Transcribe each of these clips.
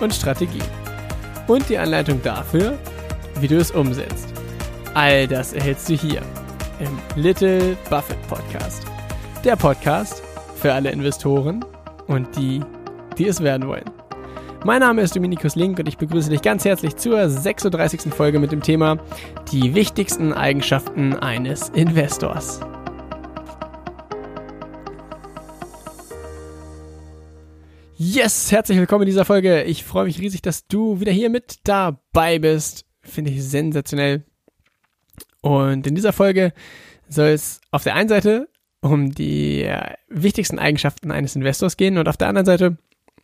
und Strategien. Und die Anleitung dafür, wie du es umsetzt. All das erhältst du hier im Little Buffett Podcast. Der Podcast für alle Investoren und die, die es werden wollen. Mein Name ist Dominikus Link und ich begrüße dich ganz herzlich zur 36. Folge mit dem Thema Die wichtigsten Eigenschaften eines Investors. Yes, herzlich willkommen in dieser Folge. Ich freue mich riesig, dass du wieder hier mit dabei bist. Finde ich sensationell. Und in dieser Folge soll es auf der einen Seite um die äh, wichtigsten Eigenschaften eines Investors gehen und auf der anderen Seite,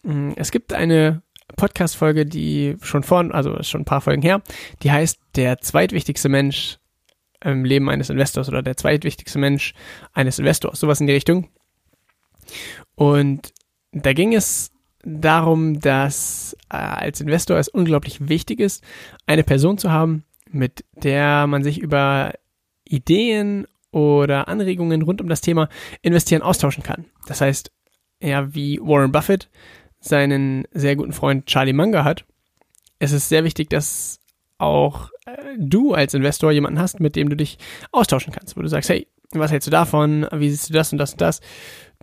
mh, mm, es gibt eine Podcast-Folge, die schon vor, also schon ein paar Folgen her, die heißt Der zweitwichtigste Mensch im Leben eines Investors oder der zweitwichtigste Mensch eines Investors, sowas in die Richtung. Und da ging es darum, dass äh, als Investor es unglaublich wichtig ist, eine Person zu haben, mit der man sich über Ideen oder Anregungen rund um das Thema Investieren austauschen kann. Das heißt, ja, wie Warren Buffett seinen sehr guten Freund Charlie Munger hat, es ist sehr wichtig, dass auch äh, du als Investor jemanden hast, mit dem du dich austauschen kannst, wo du sagst, hey, was hältst du davon? Wie siehst du das und das und das?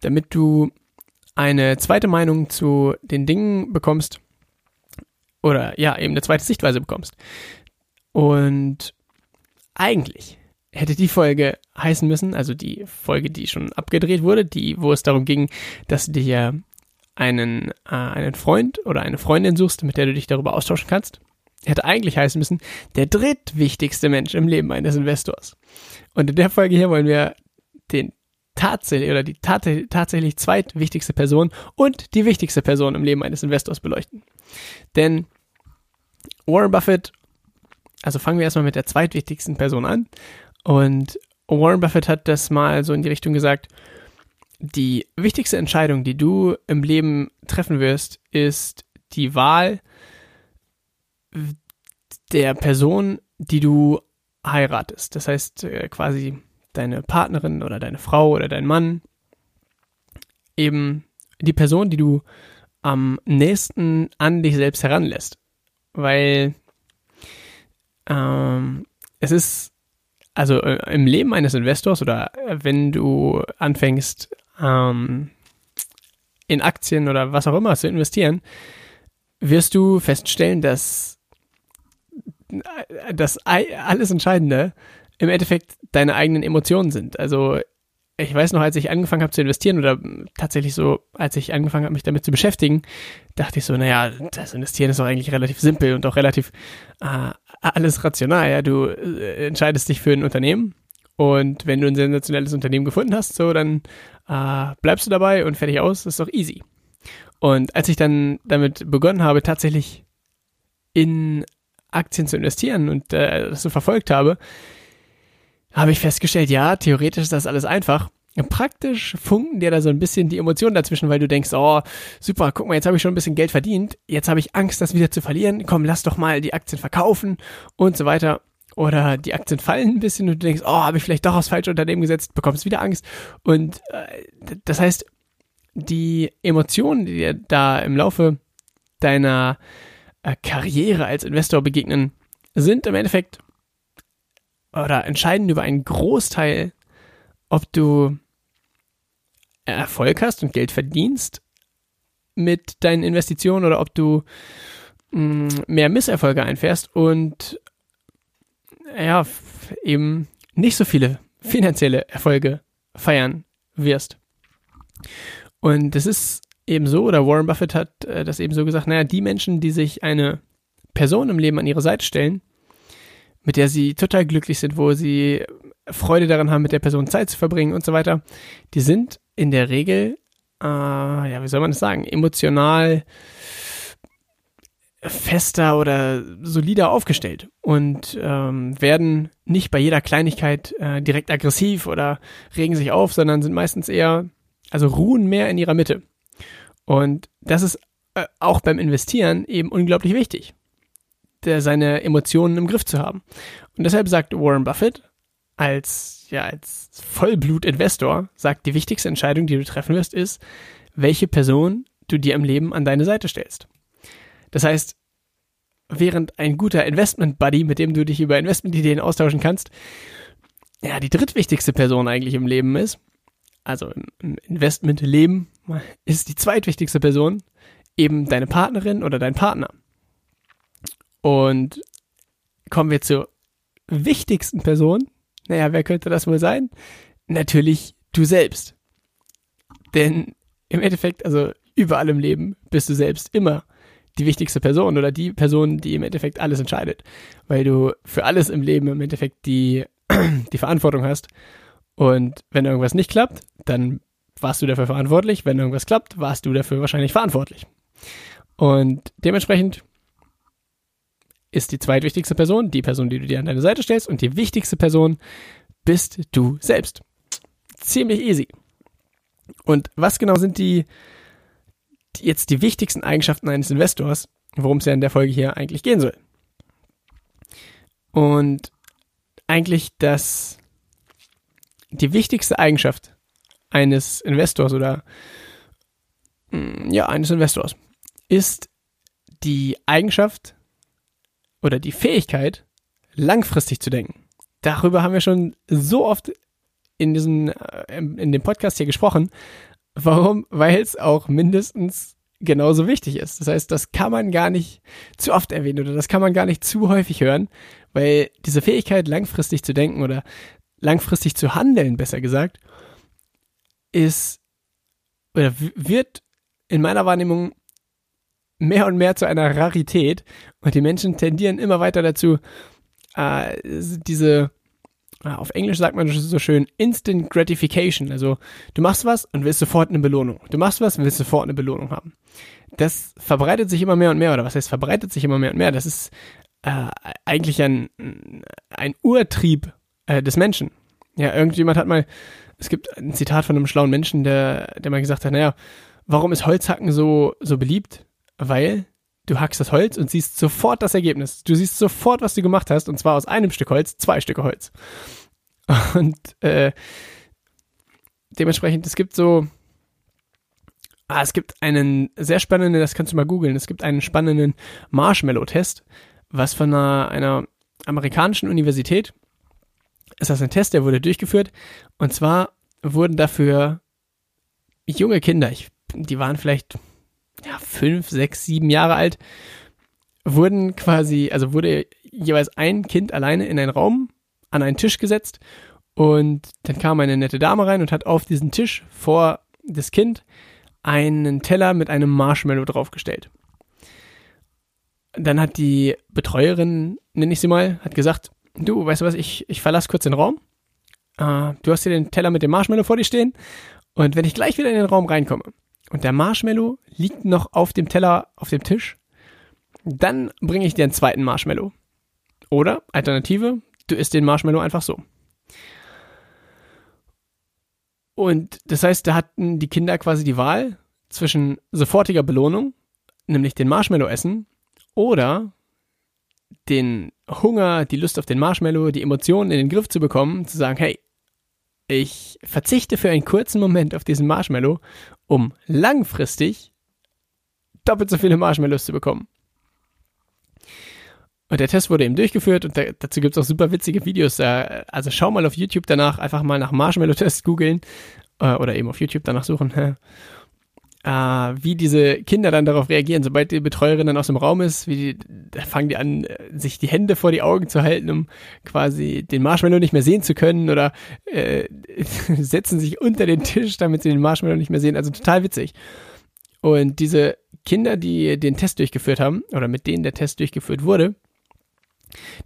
Damit du eine zweite Meinung zu den Dingen bekommst oder ja, eben eine zweite Sichtweise bekommst. Und eigentlich hätte die Folge heißen müssen, also die Folge, die schon abgedreht wurde, die, wo es darum ging, dass du dir einen, äh, einen Freund oder eine Freundin suchst, mit der du dich darüber austauschen kannst, hätte eigentlich heißen müssen, der drittwichtigste Mensch im Leben eines Investors. Und in der Folge hier wollen wir den tatsächlich oder die tat tatsächlich zweitwichtigste Person und die wichtigste Person im Leben eines Investors beleuchten. Denn Warren Buffett, also fangen wir erstmal mit der zweitwichtigsten Person an. Und Warren Buffett hat das mal so in die Richtung gesagt, die wichtigste Entscheidung, die du im Leben treffen wirst, ist die Wahl der Person, die du heiratest. Das heißt äh, quasi deine Partnerin oder deine Frau oder dein Mann, eben die Person, die du am nächsten an dich selbst heranlässt. Weil ähm, es ist, also äh, im Leben eines Investors oder äh, wenn du anfängst, ähm, in Aktien oder was auch immer zu investieren, wirst du feststellen, dass äh, das alles Entscheidende im Endeffekt deine eigenen Emotionen sind. Also ich weiß noch, als ich angefangen habe zu investieren oder tatsächlich so, als ich angefangen habe, mich damit zu beschäftigen, dachte ich so, naja, das Investieren ist doch eigentlich relativ simpel und auch relativ äh, alles rational. Ja, du äh, entscheidest dich für ein Unternehmen und wenn du ein sensationelles Unternehmen gefunden hast, so dann äh, bleibst du dabei und fertig aus, ist doch easy. Und als ich dann damit begonnen habe, tatsächlich in Aktien zu investieren und äh, das so verfolgt habe, habe ich festgestellt, ja, theoretisch ist das alles einfach. Praktisch funken dir da so ein bisschen die Emotionen dazwischen, weil du denkst, oh, super, guck mal, jetzt habe ich schon ein bisschen Geld verdient, jetzt habe ich Angst, das wieder zu verlieren, komm, lass doch mal die Aktien verkaufen und so weiter. Oder die Aktien fallen ein bisschen und du denkst, oh, habe ich vielleicht doch aufs falsche Unternehmen gesetzt, bekommst wieder Angst. Und äh, das heißt, die Emotionen, die dir da im Laufe deiner äh, Karriere als Investor begegnen, sind im Endeffekt oder entscheiden über einen Großteil, ob du Erfolg hast und Geld verdienst mit deinen Investitionen oder ob du mh, mm, mehr Misserfolge einfährst und ja, eben nicht so viele finanzielle Erfolge feiern wirst. Und das ist eben so, oder Warren Buffett hat äh, das eben so gesagt, naja, die Menschen, die sich eine Person im Leben an ihre Seite stellen, mit der sie total glücklich sind, wo sie Freude daran haben, mit der Person Zeit zu verbringen und so weiter, die sind in der Regel, äh, ja, wie soll man das sagen, emotional fester oder solider aufgestellt und ähm, werden nicht bei jeder Kleinigkeit äh, direkt aggressiv oder regen sich auf, sondern sind meistens eher, also ruhen mehr in ihrer Mitte. Und das ist äh, auch beim Investieren eben unglaublich wichtig, der, seine Emotionen im Griff zu haben. Und deshalb sagt Warren Buffett als, ja, als Vollblut-Investor, sagt, die wichtigste Entscheidung, die du treffen wirst, ist, welche Person du dir im Leben an deine Seite stellst. Das heißt, während ein guter Investment-Buddy, mit dem du dich über Investment-Ideen austauschen kannst, ja, die drittwichtigste Person eigentlich im Leben ist, also im Investment-Leben, ist die zweitwichtigste Person eben deine Partnerin oder dein Partner. Und kommen wir zur wichtigsten Person. Naja, wer könnte das wohl sein? Natürlich du selbst. Denn im Endeffekt, also überall im Leben bist du selbst immer die wichtigste Person oder die Person, die im Endeffekt alles entscheidet. Weil du für alles im Leben im Endeffekt die, die Verantwortung hast. Und wenn irgendwas nicht klappt, dann warst du dafür verantwortlich. Wenn irgendwas klappt, warst du dafür wahrscheinlich verantwortlich. Und dementsprechend ist die zweitwichtigste Person die Person, die du dir an deine Seite stellst und die wichtigste Person bist du selbst. Ziemlich easy. Und was genau sind die jetzt die wichtigsten Eigenschaften eines Investors, worum es ja in der Folge hier eigentlich gehen soll? Und eigentlich das die wichtigste Eigenschaft eines Investors oder mm, ja, eines Investors ist die Eigenschaft oder die Fähigkeit, langfristig zu denken. Darüber haben wir schon so oft in diesem, äh, in dem Podcast hier gesprochen. Warum? Weil es auch mindestens genauso wichtig ist. Das heißt, das kann man gar nicht zu oft erwähnen oder das kann man gar nicht zu häufig hören, weil diese Fähigkeit, langfristig zu denken oder langfristig zu handeln, besser gesagt, ist oder wird in meiner Wahrnehmung mehr und mehr zu einer Rarität und die Menschen tendieren immer weiter dazu, äh, diese, äh, auf Englisch sagt man so schön, Instant Gratification. Also du machst was und willst sofort eine Belohnung. Du machst was und willst sofort eine Belohnung haben. Das verbreitet sich immer mehr und mehr, oder was heißt verbreitet sich immer mehr und mehr? Das ist äh, eigentlich ein, ein Urtrieb äh, des Menschen. Ja, irgendjemand hat mal, es gibt ein Zitat von einem schlauen Menschen, der, der mal gesagt hat, naja, warum ist Holzhacken so, so beliebt? Weil du hackst das Holz und siehst sofort das Ergebnis. Du siehst sofort, was du gemacht hast, und zwar aus einem Stück Holz zwei Stücke Holz. Und äh, dementsprechend, es gibt so, ah, es gibt einen sehr spannenden, das kannst du mal googeln, es gibt einen spannenden Marshmallow-Test, was von einer, einer amerikanischen Universität ist das ein Test, der wurde durchgeführt. Und zwar wurden dafür junge Kinder, ich, die waren vielleicht ja, fünf, sechs, sieben Jahre alt, wurden quasi, also wurde jeweils ein Kind alleine in einen Raum an einen Tisch gesetzt und dann kam eine nette Dame rein und hat auf diesen Tisch vor das Kind einen Teller mit einem Marshmallow draufgestellt. Dann hat die Betreuerin, nenne ich sie mal, hat gesagt, du, weißt du was, ich, ich verlasse kurz den Raum. Uh, du hast hier den Teller mit dem Marshmallow vor dir stehen. Und wenn ich gleich wieder in den Raum reinkomme und der Marshmallow liegt noch auf dem Teller, auf dem Tisch, dann bringe ich dir einen zweiten Marshmallow. Oder, Alternative, du isst den Marshmallow einfach so. Und das heißt, da hatten die Kinder quasi die Wahl zwischen sofortiger Belohnung, nämlich den Marshmallow essen, oder den Hunger, die Lust auf den Marshmallow, die Emotionen in den Griff zu bekommen, zu sagen, hey, ich verzichte für einen kurzen Moment auf diesen Marshmallow, um langfristig doppelt so viele Marshmallows zu bekommen. Und der Test wurde eben durchgeführt und da, dazu gibt es auch super witzige Videos. also schau mal auf YouTube danach, einfach mal nach Marshmallow-Test googeln äh, oder eben auf YouTube danach suchen äh, wie diese Kinder dann darauf reagieren. Sobald die Betreuerin dann aus dem Raum ist, wie die, da fangen die an, sich die Hände vor die Augen zu halten, um quasi den Marshmallow nicht mehr sehen zu können oder äh, setzen sich unter den Tisch, damit sie den Marshmallow nicht mehr sehen. Also total witzig. Und diese Kinder, die den Test durchgeführt haben, oder mit denen der Test durchgeführt wurde,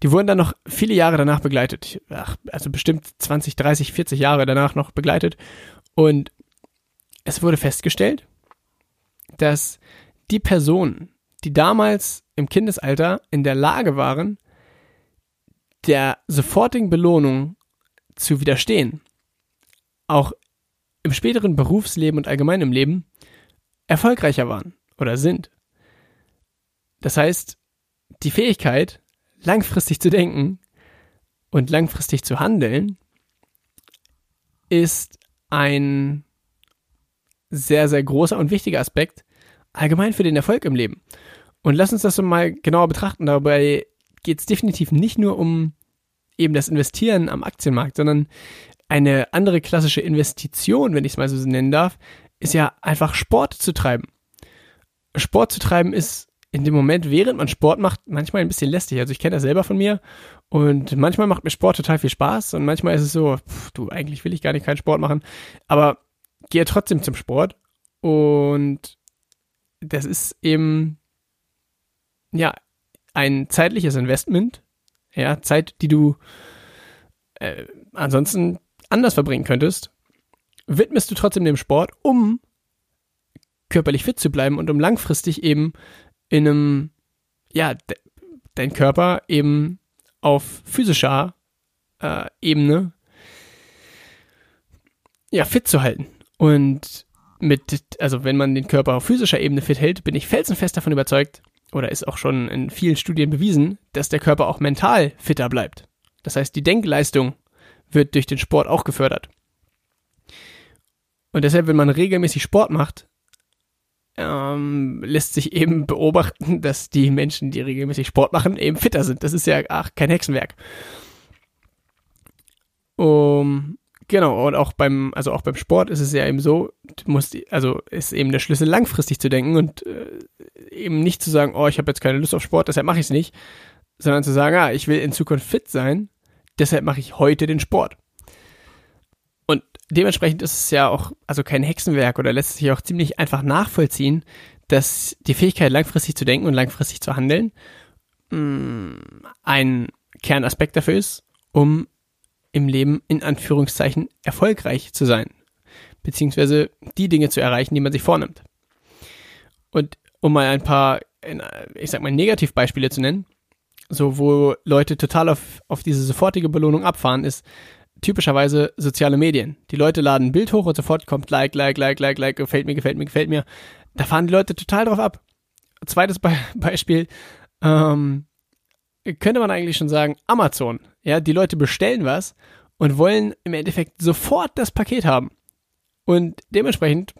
die wurden dann noch viele Jahre danach begleitet. Ach, also bestimmt 20, 30, 40 Jahre danach noch begleitet. Und es wurde festgestellt, dass die Personen, die damals im Kindesalter in der Lage waren, der sofortigen Belohnung zu widerstehen, auch im späteren Berufsleben und allgemein im Leben erfolgreicher waren oder sind. Das heißt, die Fähigkeit, langfristig zu denken und langfristig zu handeln, ist ein sehr, sehr großer und wichtiger Aspekt allgemein für den Erfolg im Leben. Und lass uns das so mal genauer betrachten. Dabei geht es definitiv nicht nur um eben das Investieren am Aktienmarkt, sondern eine andere klassische Investition, wenn ich es mal so nennen darf, ist ja einfach Sport zu treiben. Sport zu treiben ist in dem Moment, während man Sport macht, manchmal ein bisschen lästig. Also ich kenne das selber von mir und manchmal macht mir Sport total viel Spaß und manchmal ist es so, pff, du, eigentlich will ich gar nicht keinen Sport machen, aber gehe trotzdem zum Sport und das ist eben, ja, ein zeitliches Investment, ja, Zeit, die du äh, ansonsten anders verbringen könntest, widmest du trotzdem dem Sport, um körperlich fit zu bleiben und um langfristig eben in einem, ja, de dein Körper eben auf physischer äh, Ebene ja, fit zu halten. Und mit, also wenn man den Körper auf physischer Ebene fit hält, bin ich felsenfest davon überzeugt, oder ist auch schon in vielen Studien bewiesen, dass der Körper auch mental fitter bleibt. Das heißt, die Denkleistung wird durch den Sport auch gefördert. Und deshalb, wenn man regelmäßig Sport macht, ähm, lässt sich eben beobachten, dass die Menschen, die regelmäßig Sport machen, eben fitter sind. Das ist ja ach, kein Hexenwerk. Um, Genau, und auch beim, also auch beim Sport ist es ja eben so, du musst, also ist eben der Schlüssel langfristig zu denken und äh, eben nicht zu sagen, oh, ich habe jetzt keine Lust auf Sport, deshalb mache ich es nicht, sondern zu sagen, ah, ich will in Zukunft fit sein, deshalb mache ich heute den Sport. Und dementsprechend ist es ja auch, also kein Hexenwerk oder lässt sich auch ziemlich einfach nachvollziehen, dass die Fähigkeit, langfristig zu denken und langfristig zu handeln, mh, mm, ein Kernaspekt dafür ist, um im Leben in Anführungszeichen erfolgreich zu sein, beziehungsweise die Dinge zu erreichen, die man sich vornimmt. Und um mal ein paar, ich sag mal, Negativbeispiele zu nennen, so wo Leute total auf, auf diese sofortige Belohnung abfahren, ist typischerweise soziale Medien. Die Leute laden ein Bild hoch und sofort kommt Like, Like, Like, Like, Like, gefällt mir, gefällt mir, gefällt mir. Da fahren die Leute total drauf ab. Zweites Be Beispiel, ähm, könnte man eigentlich schon sagen, Amazon. Ja, die Leute bestellen was und wollen im Endeffekt sofort das Paket haben. Und dementsprechend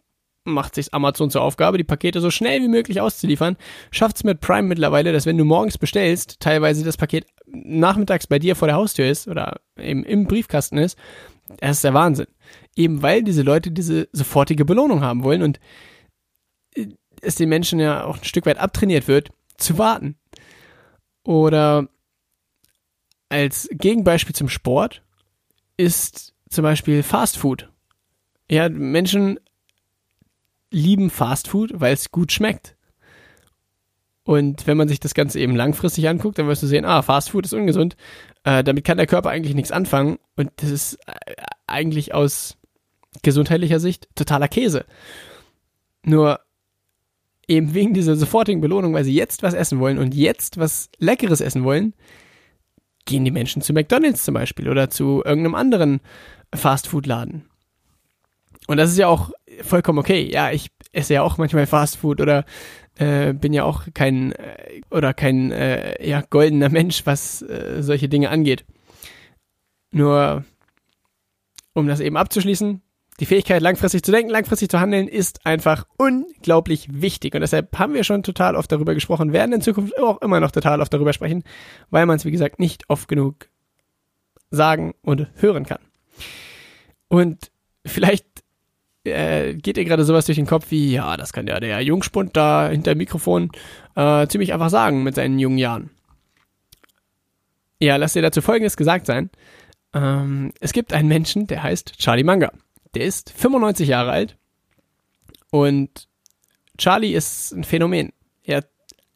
macht sich Amazon zur Aufgabe, die Pakete so schnell wie möglich auszuliefern. Schafft es mit Prime mittlerweile, dass wenn du morgens bestellst, teilweise das Paket nachmittags bei dir vor der Haustür ist oder eben im Briefkasten ist. Das ist der Wahnsinn. Eben weil diese Leute diese sofortige Belohnung haben wollen und es den Menschen ja auch ein Stück weit abtrainiert wird, zu warten. Oder als Gegenbeispiel zum Sport ist zum Beispiel Fast Food. Ja, Menschen lieben Fast Food, weil es gut schmeckt. Und wenn man sich das Ganze eben langfristig anguckt, dann wirst du sehen, ah, Fast Food ist ungesund. Äh, damit kann der Körper eigentlich nichts anfangen. Und das ist äh, eigentlich aus gesundheitlicher Sicht totaler Käse. Nur eben wegen dieser sofortigen Belohnung, weil sie jetzt was essen wollen und jetzt was Leckeres essen wollen, gehen die Menschen zu McDonalds zum Beispiel oder zu irgendeinem anderen Fastfood-Laden. Und das ist ja auch vollkommen okay. Ja, ich esse ja auch manchmal Fastfood oder äh, bin ja auch kein äh, oder kein äh, ja, goldener Mensch, was äh, solche Dinge angeht. Nur um das eben abzuschließen, die Fähigkeit, langfristig zu denken, langfristig zu handeln, ist einfach unglaublich wichtig. Und deshalb haben wir schon total oft darüber gesprochen, werden in Zukunft auch immer noch total oft darüber sprechen, weil man es, wie gesagt, nicht oft genug sagen und hören kann. Und vielleicht äh, geht dir gerade sowas durch den Kopf wie, ja, das kann ja der Jungspund da hinter dem Mikrofon äh, ziemlich einfach sagen mit seinen jungen Jahren. Ja, lass dir dazu Folgendes gesagt sein. Ähm, es gibt einen Menschen, der heißt Charlie Manga. Der ist 95 Jahre alt und Charlie ist ein Phänomen. Er,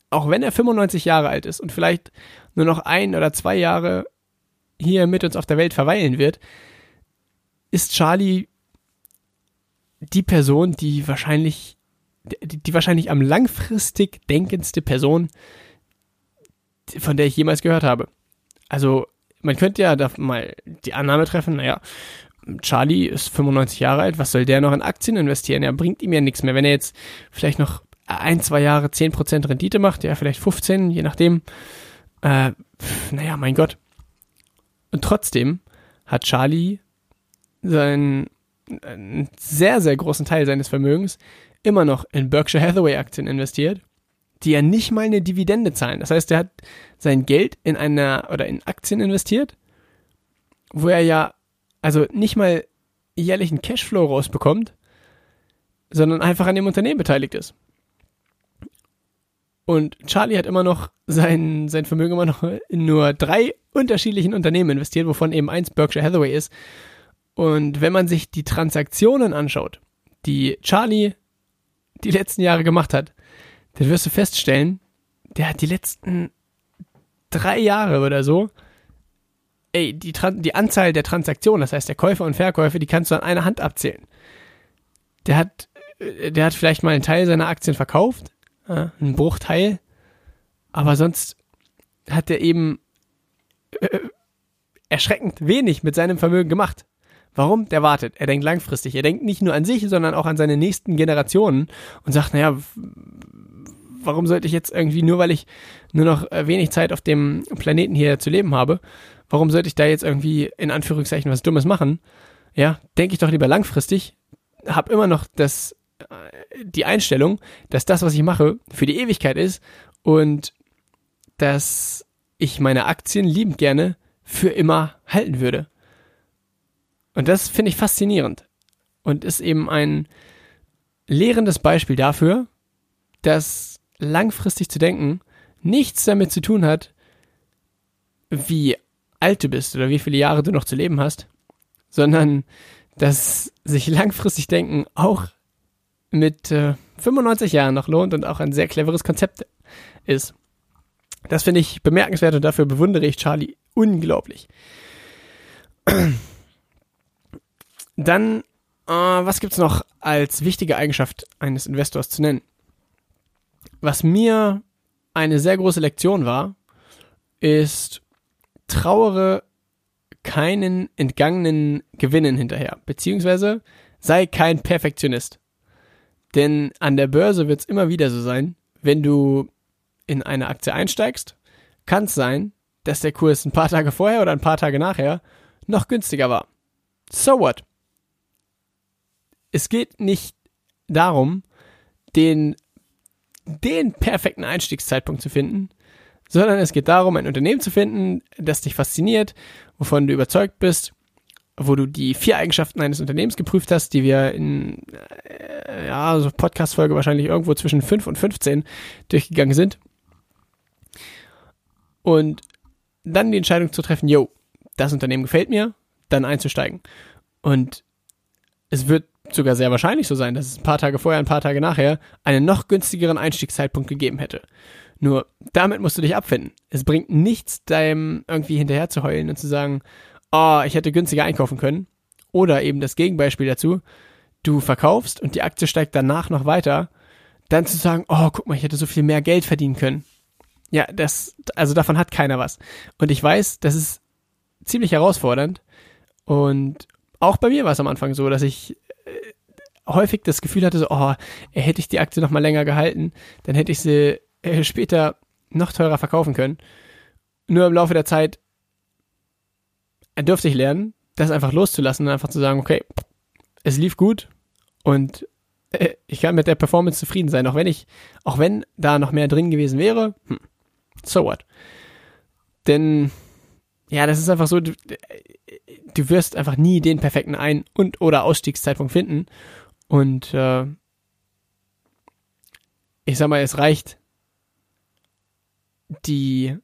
auch wenn er 95 Jahre alt ist und vielleicht nur noch ein oder zwei Jahre hier mit uns auf der Welt verweilen wird, ist Charlie die Person, die wahrscheinlich die, die wahrscheinlich am langfristig denkendste Person, von der ich jemals gehört habe. Also, man könnte ja da mal die Annahme treffen, naja, Charlie ist 95 Jahre alt, was soll der noch in Aktien investieren? Er bringt ihm ja nichts mehr. Wenn er jetzt vielleicht noch ein, zwei Jahre 10% Rendite macht, ja, vielleicht 15, je nachdem, äh, naja, mein Gott. Und trotzdem hat Charlie seinen einen sehr, sehr großen Teil seines Vermögens immer noch in Berkshire Hathaway Aktien investiert, die ja nicht mal eine Dividende zahlen. Das heißt, er hat sein Geld in einer oder in Aktien investiert, wo er ja also nicht mal jährlichen Cashflow rausbekommt, sondern einfach an dem Unternehmen beteiligt ist. Und Charlie hat immer noch sein, sein Vermögen immer noch in nur drei unterschiedlichen Unternehmen investiert, wovon eben eins Berkshire Hathaway ist. Und wenn man sich die Transaktionen anschaut, die Charlie die letzten Jahre gemacht hat, dann wirst du feststellen, der hat die letzten drei Jahre oder so, ey, die, die Anzahl der Transaktionen, das heißt der Käufer und Verkäufer, die kannst du an einer Hand abzählen. Der hat, äh, der hat vielleicht mal einen Teil seiner Aktien verkauft, äh, einen Bruchteil, aber sonst hat er eben äh, erschreckend wenig mit seinem Vermögen gemacht. Warum? Der wartet. Er denkt langfristig. Er denkt nicht nur an sich, sondern auch an seine nächsten Generationen und sagt, naja, warum sollte ich jetzt irgendwie, nur weil ich nur noch äh, wenig Zeit auf dem Planeten hier zu leben habe, warum sollte ich da jetzt irgendwie in Anführungszeichen was Dummes machen? Ja, denke ich doch lieber langfristig, hab immer noch das, äh, die Einstellung, dass das, was ich mache, für die Ewigkeit ist und dass ich meine Aktien liebend gerne für immer halten würde. Und das finde ich faszinierend und ist eben ein lehrendes Beispiel dafür, dass langfristig zu denken nichts damit zu tun hat, wie alt du bist oder wie viele Jahre du noch zu leben hast, sondern dass sich langfristig denken auch mit äh, 95 Jahren noch lohnt und auch ein sehr cleveres Konzept ist. Das finde ich bemerkenswert und dafür bewundere ich Charlie unglaublich. Dann, äh, was gibt's noch als wichtige Eigenschaft eines Investors zu nennen? Was mir eine sehr große Lektion war, ist, trauere keinen entgangenen Gewinnen hinterher, beziehungsweise sei kein Perfektionist. Denn an der Börse wird es immer wieder so sein, wenn du in eine Aktie einsteigst, kann es sein, dass der Kurs ein paar Tage vorher oder ein paar Tage nachher noch günstiger war. So what? es geht nicht darum, den, den perfekten Einstiegszeitpunkt zu finden, sondern es geht darum, ein Unternehmen zu finden, das dich fasziniert, wovon du überzeugt bist, wo du die vier Eigenschaften eines Unternehmens geprüft hast, die wir in äh, ja, so Podcast-Folge wahrscheinlich irgendwo zwischen 5 und 15 durchgegangen sind. Und dann die Entscheidung zu treffen, yo, das Unternehmen gefällt mir, dann einzusteigen. Und es wird sogar sehr wahrscheinlich so sein, dass es ein paar Tage vorher, ein paar Tage nachher einen noch günstigeren Einstiegszeitpunkt gegeben hätte. Nur damit musst du dich abfinden. Es bringt nichts, deinem irgendwie hinterher zu heulen und zu sagen, oh, ich hätte günstiger einkaufen können. Oder eben das Gegenbeispiel dazu, du verkaufst und die Aktie steigt danach noch weiter, dann zu sagen, oh, guck mal, ich hätte so viel mehr Geld verdienen können. Ja, das, also davon hat keiner was. Und ich weiß, das ist ziemlich herausfordernd. Und auch bei mir war es am Anfang so, dass ich häufig das Gefühl hatte, so, oh, hätte ich die Aktie noch mal länger gehalten, dann hätte ich sie äh, später noch teurer verkaufen können. Nur im Laufe der Zeit dürfte ich lernen, das einfach loszulassen und einfach zu sagen, okay, es lief gut und äh, ich kann mit der Performance zufrieden sein, auch wenn ich, auch wenn da noch mehr drin gewesen wäre, hm, so what. Denn, ja, das ist einfach so, du, du wirst einfach nie den perfekten Ein- und oder Ausstiegszeitpunkt finden und äh, ich sag mal, es reicht, die,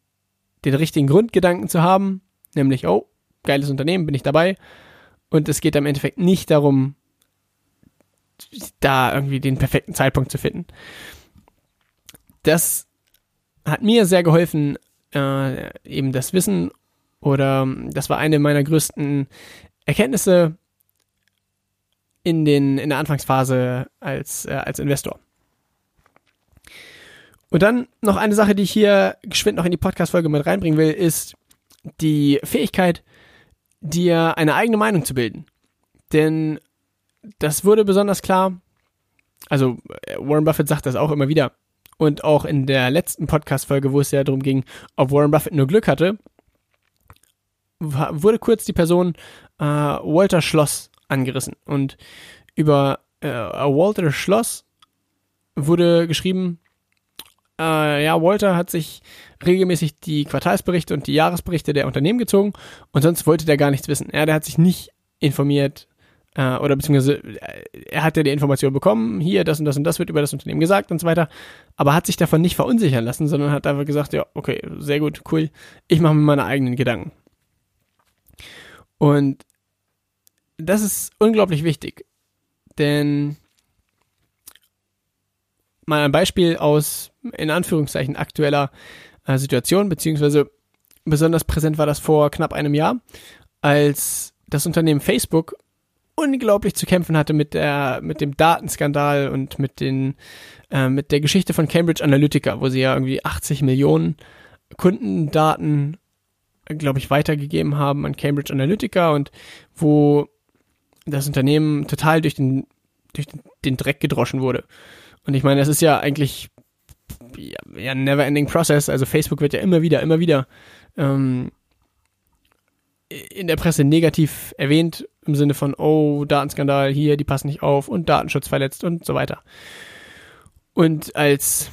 den richtigen Grundgedanken zu haben, nämlich, oh, geiles Unternehmen, bin ich dabei. Und es geht am Endeffekt nicht darum, da irgendwie den perfekten Zeitpunkt zu finden. Das hat mir sehr geholfen, äh, eben das Wissen oder das war eine meiner größten Erkenntnisse in, den, in der Anfangsphase als, äh, als Investor. Und dann noch eine Sache, die ich hier geschwind noch in die Podcast-Folge mit reinbringen will, ist die Fähigkeit, dir eine eigene Meinung zu bilden. Denn das wurde besonders klar, also äh, Warren Buffett sagt das auch immer wieder. Und auch in der letzten Podcast-Folge, wo es ja darum ging, ob Warren Buffett nur Glück hatte, wurde kurz die Person äh, Walter Schloss angerissen. Und über äh, Walter Schloss wurde geschrieben, äh, ja, Walter hat sich regelmäßig die Quartalsberichte und die Jahresberichte der Unternehmen gezogen und sonst wollte der gar nichts wissen. Ja, der hat sich nicht informiert äh, oder beziehungsweise äh, er hat ja die Information bekommen, hier, das und das und das wird über das Unternehmen gesagt und so weiter, aber hat sich davon nicht verunsichern lassen, sondern hat einfach gesagt, ja, okay, sehr gut, cool, ich mache mir meine eigenen Gedanken. Und das ist unglaublich wichtig, denn mal ein Beispiel aus, in Anführungszeichen, aktueller äh, Situation, beziehungsweise besonders präsent war das vor knapp einem Jahr, als das Unternehmen Facebook unglaublich zu kämpfen hatte mit der, mit dem Datenskandal und mit den, äh, mit der Geschichte von Cambridge Analytica, wo sie ja irgendwie 80 Millionen Kundendaten, glaube ich, weitergegeben haben an Cambridge Analytica und wo das Unternehmen total durch den, durch den Dreck gedroschen wurde. Und ich meine, das ist ja eigentlich ja, ja never ending process. Also Facebook wird ja immer wieder, immer wieder ähm, in der Presse negativ erwähnt, im Sinne von, oh, Datenskandal hier, die passen nicht auf und Datenschutz verletzt und so weiter. Und als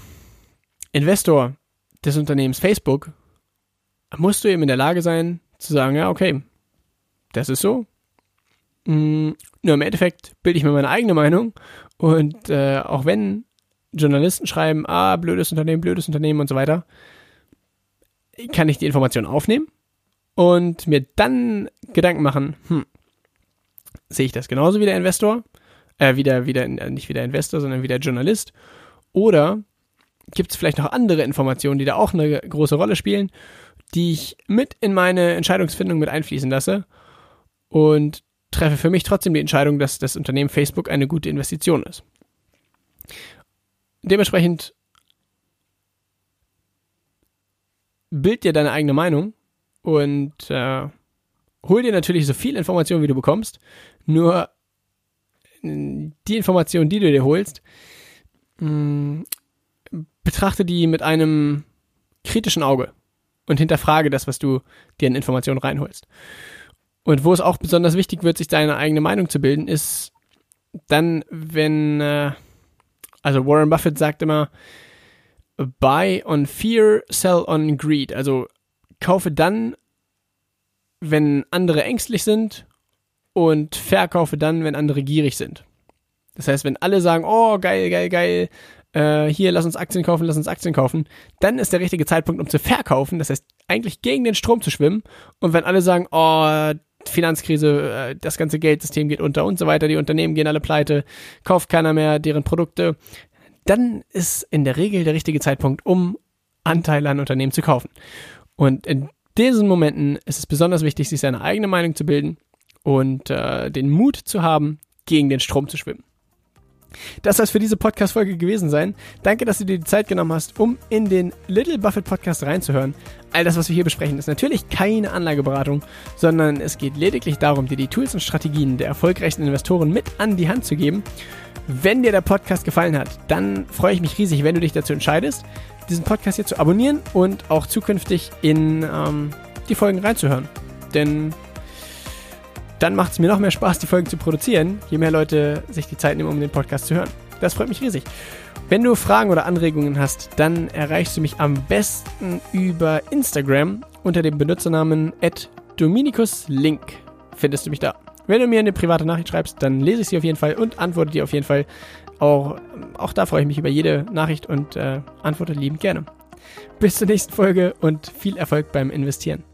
Investor des Unternehmens Facebook musst du eben in der Lage sein, zu sagen, ja, okay, das ist so. Mm, nur im Endeffekt bilde ich mir meine eigene Meinung und äh, auch wenn Journalisten schreiben, ah, blödes Unternehmen, blödes Unternehmen und so weiter, kann ich die Information aufnehmen und mir dann Gedanken machen, hm, sehe ich das genauso wie der Investor, äh, wieder, wieder, äh, nicht wie der Investor, sondern wie der Journalist, oder gibt es vielleicht noch andere Informationen, die da auch eine große Rolle spielen, die ich mit in meine Entscheidungsfindung mit einfließen lasse und treffe für mich trotzdem die Entscheidung, dass das Unternehmen Facebook eine gute Investition ist. Dementsprechend bild dir deine eigene Meinung und äh, hol dir natürlich so viel Information, wie du bekommst. Nur die Information, die du dir holst, mh, mm, betrachte die mit einem kritischen Auge und hinterfrage das, was du dir in Informationen reinholst. Und wo es auch besonders wichtig wird, sich deine eigene Meinung zu bilden, ist dann, wenn, äh, also Warren Buffett sagt immer, buy on fear, sell on greed. Also kaufe dann, wenn andere ängstlich sind und verkaufe dann, wenn andere gierig sind. Das heißt, wenn alle sagen, oh, geil, geil, geil, äh, hier, lass uns Aktien kaufen, lass uns Aktien kaufen, dann ist der richtige Zeitpunkt, um zu verkaufen. Das heißt, eigentlich gegen den Strom zu schwimmen. Und wenn alle sagen, oh, Finanzkrise, äh, das ganze Geldsystem geht unter und so weiter, die Unternehmen gehen alle pleite, kauft keiner mehr deren Produkte, dann ist in der Regel der richtige Zeitpunkt, um Anteile an Unternehmen zu kaufen. Und in diesen Momenten ist es besonders wichtig, sich seine eigene Meinung zu bilden und äh, den Mut zu haben, gegen den Strom zu schwimmen. Das soll es für diese Podcast-Folge gewesen sein. Danke, dass du dir die Zeit genommen hast, um in den Little Buffett Podcast reinzuhören. All das, was wir hier besprechen, ist natürlich keine Anlageberatung, sondern es geht lediglich darum, dir die Tools und Strategien der erfolgreichsten Investoren mit an die Hand zu geben. Wenn dir der Podcast gefallen hat, dann freue ich mich riesig, wenn du dich dazu entscheidest, diesen Podcast hier zu abonnieren und auch zukünftig in ähm, die Folgen reinzuhören. Denn dann macht es mir noch mehr Spaß, die Folgen zu produzieren, je mehr Leute sich die Zeit nehmen, um den Podcast zu hören. Das freut mich riesig. Wenn du Fragen oder Anregungen hast, dann erreichst du mich am besten über Instagram unter dem Benutzernamen @dominikuslink. Findest du mich da. Wenn du mir eine private Nachricht schreibst, dann lese ich sie auf jeden Fall und antworte dir auf jeden Fall. Auch, auch da freue ich mich über jede Nachricht und äh, antworte liebend gerne. Bis zur nächsten Folge und viel Erfolg beim Investieren.